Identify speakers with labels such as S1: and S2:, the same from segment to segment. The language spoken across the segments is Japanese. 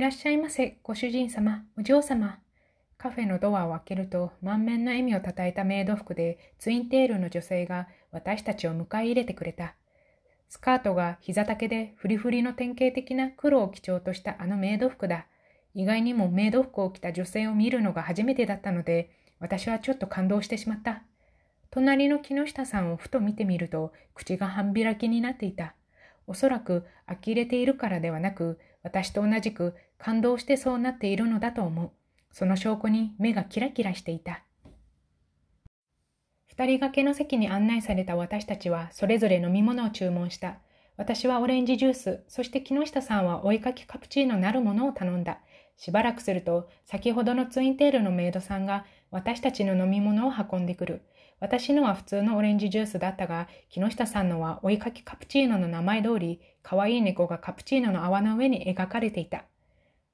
S1: らっしゃいませ、ご主人様、お嬢様。カフェのドアを開けると、満面の笑みをたたえたメイド服で、ツインテールの女性が私たちを迎え入れてくれた。スカートが膝丈でフリフリの典型的な黒を基調としたあのメイド服だ。意外にもメイド服を着た女性を見るのが初めてだったので、私はちょっと感動してしまった。隣の木下さんをふと見てみると、口が半開きになっていた。おそらく呆れているからではなく、私と同じく感動してそうなっているのだと思う。その証拠に目がキラキラしていた。二人掛けの席に案内された私たちはそれぞれ飲み物を注文した。私はオレンジジュース、そして木下さんは追いかけカプチーノなるものを頼んだ。しばらくすると、先ほどのツインテールのメイドさんが私たちの飲み物を運んでくる。私のは普通のオレンジジュースだったが、木下さんのは追いかけカプチーノの名前通り、可愛い猫がカプチーノの泡の上に描かれていた。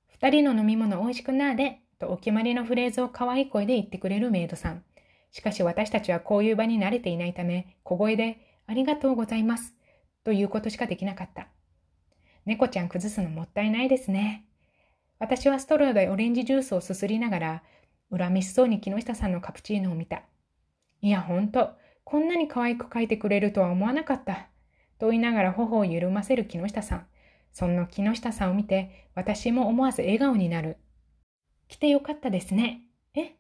S1: 二人の飲み物美味しくなーで、とお決まりのフレーズを可愛い声で言ってくれるメイドさん。しかし私たちはこういう場に慣れていないため、小声で、ありがとうございます、ということしかできなかった。猫ちゃん崩すのもったいないですね。私はストローでオレンジジュースをすすりながら、恨めしそうに木下さんのカプチーノを見た。いや、ほんと、こんなに可愛く描いてくれるとは思わなかった。と言いながら頬を緩ませる木下さん。そんな木下さんを見て、私も思わず笑顔になる。来てよかったですね。え？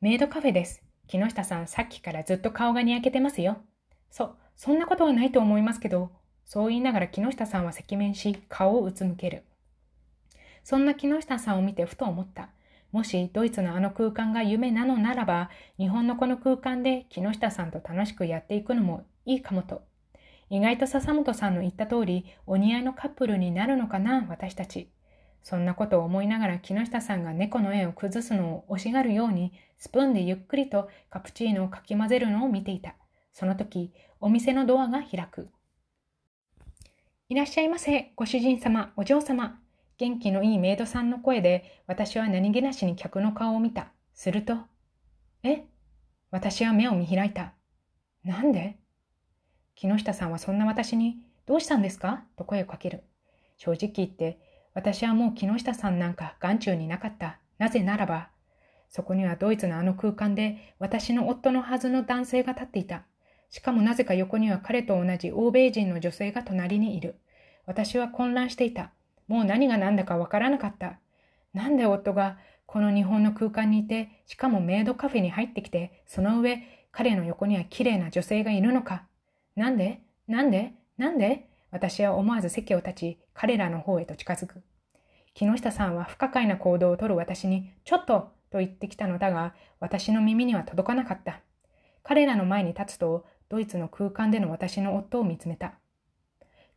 S1: メイドカフェです。木下さん、さっきからずっと顔がにやけてますよ。そ、そんなことはないと思いますけど、そう言いながら木下さんは赤面し、顔をうつむける。そんな木下さんを見てふと思った。もしドイツのあの空間が夢なのならば、日本のこの空間で木下さんと楽しくやっていくのもいいかもと。意外と笹本さんの言った通り、お似合いのカップルになるのかな、私たち。そんなことを思いながら木下さんが猫の絵を崩すのを惜しがるように、スプーンでゆっくりとカプチーノをかき混ぜるのを見ていた。その時、お店のドアが開く。いらっしゃいませ、ご主人様、お嬢様。元気のいいメイドさんの声で、私は何気なしに客の顔を見た。すると、え？私は目を見開いた。なんで？木下さんはそんな私に、どうしたんですか？と声をかける。正直言って、私はもう木下さんなんか眼中になかった。なぜならば、そこにはドイツのあの空間で私の夫のはずの男性が立っていた。しかもなぜか横には彼と同じ欧米人の女性が隣にいる。私は混乱していた。もう何が何だかわからなかった。なんで夫がこの日本の空間にいて、しかもメイドカフェに入ってきて、その上、彼の横には綺麗な女性がいるのか。なんで？なんで？なんで？私は思わず席を立ち、彼らの方へと近づく。木下さんは不可解な行動をとる私に、ちょっとと言ってきたのだが、私の耳には届かなかった。彼らの前に立つと、ドイツの空間での私の夫を見つめた。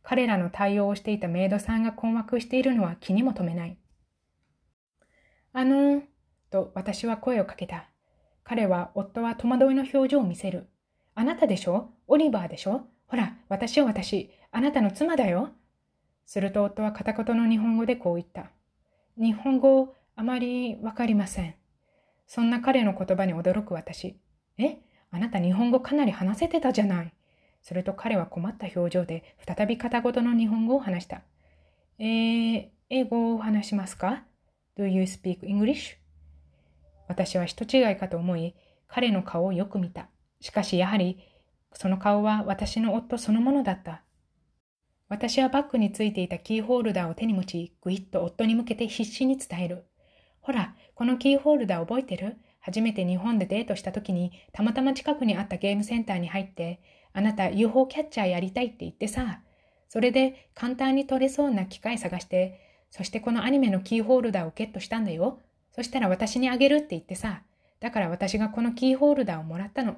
S1: 彼らの対応をしていたメイドさんが困惑しているのは気にも留めない。あのー、と私は声をかけた。彼は夫は戸惑いの表情を見せる。あなたでしょ？オリバーでしょ？ほら、私よ私、あなたの妻だよ。すると夫は片言の日本語でこう言った。日本語、あまりわかりません。そんな彼の言葉に驚く私。え？あなた日本語かなり話せてたじゃない。すると彼は困った表情で再び片言の日本語を話した。えー、英語を話しますか ?Do you speak English? 私は人違いかと思い、彼の顔をよく見た。しかしやはりその顔は私の夫そのものだった。私はバッグについていたキーホルダーを手に持ち、ぐいっと夫に向けて必死に伝える。ほら、このキーホルダー覚えてる？初めて日本でデートした時に、たまたま近くにあったゲームセンターに入って、あなた UFO キャッチャーやりたいって言ってさ、それで簡単に取れそうな機械探して、そしてこのアニメのキーホルダーをゲットしたんだよ。そしたら私にあげるって言ってさ、だから私がこのキーホルダーをもらったの。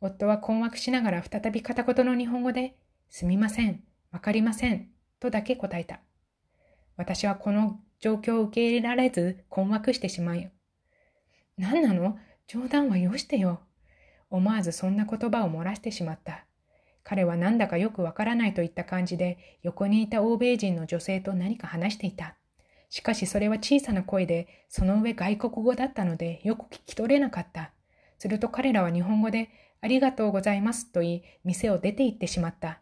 S1: 夫は困惑しながら再び片言の日本語で、すみません、わかりません、とだけ答えた。私はこの状況を受け入れられず困惑してしまう。何なの？冗談はよしてよ。思わずそんな言葉を漏らしてしまった。彼はなんだかよくわからないといった感じで横にいた欧米人の女性と何か話していた。しかしそれは小さな声で、その上外国語だったのでよく聞き取れなかった。すると彼らは日本語でありがとうございますと言い、店を出て行ってしまった。